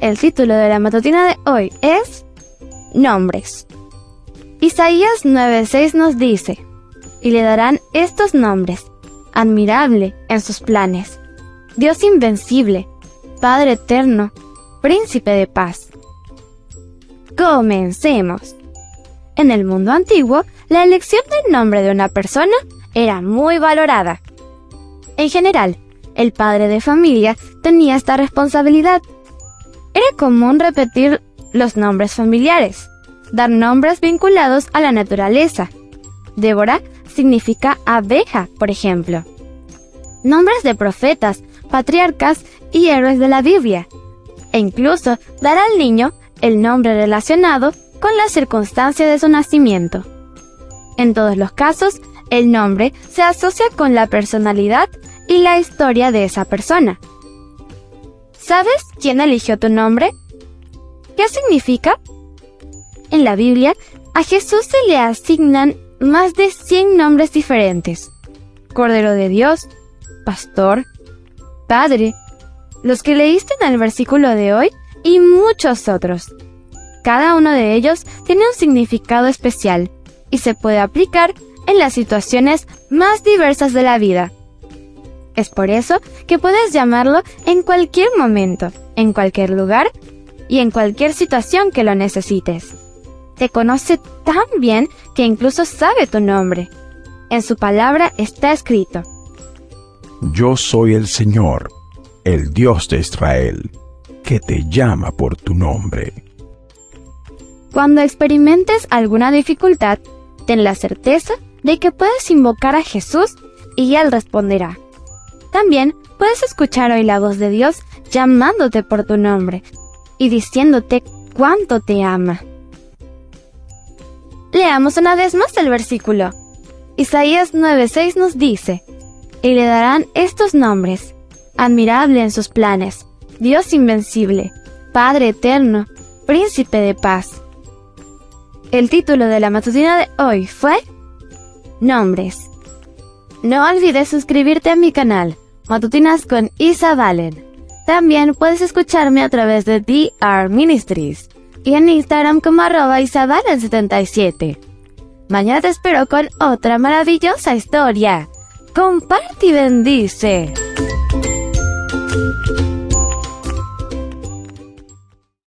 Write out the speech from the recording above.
El título de la matutina de hoy es Nombres. Isaías 9:6 nos dice, y le darán estos nombres, admirable en sus planes, Dios invencible, Padre eterno, Príncipe de paz. Comencemos. En el mundo antiguo, la elección del nombre de una persona era muy valorada. En general, el padre de familia tenía esta responsabilidad era común repetir los nombres familiares, dar nombres vinculados a la naturaleza. Débora significa abeja, por ejemplo. Nombres de profetas, patriarcas y héroes de la Biblia. E incluso dar al niño el nombre relacionado con la circunstancia de su nacimiento. En todos los casos, el nombre se asocia con la personalidad y la historia de esa persona. ¿Sabes quién eligió tu nombre? ¿Qué significa? En la Biblia, a Jesús se le asignan más de 100 nombres diferentes. Cordero de Dios, Pastor, Padre, los que leíste en el versículo de hoy y muchos otros. Cada uno de ellos tiene un significado especial y se puede aplicar en las situaciones más diversas de la vida. Es por eso que puedes llamarlo en cualquier momento, en cualquier lugar y en cualquier situación que lo necesites. Te conoce tan bien que incluso sabe tu nombre. En su palabra está escrito. Yo soy el Señor, el Dios de Israel, que te llama por tu nombre. Cuando experimentes alguna dificultad, ten la certeza de que puedes invocar a Jesús y Él responderá. También puedes escuchar hoy la voz de Dios llamándote por tu nombre y diciéndote cuánto te ama. Leamos una vez más el versículo. Isaías 9:6 nos dice, y le darán estos nombres, admirable en sus planes, Dios invencible, Padre eterno, Príncipe de paz. El título de la matutina de hoy fue Nombres. No olvides suscribirte a mi canal Matutinas con Isa Valen. También puedes escucharme a través de DR Ministries y en Instagram como arroba isabalen77. Mañana te espero con otra maravillosa historia. Comparte y bendice.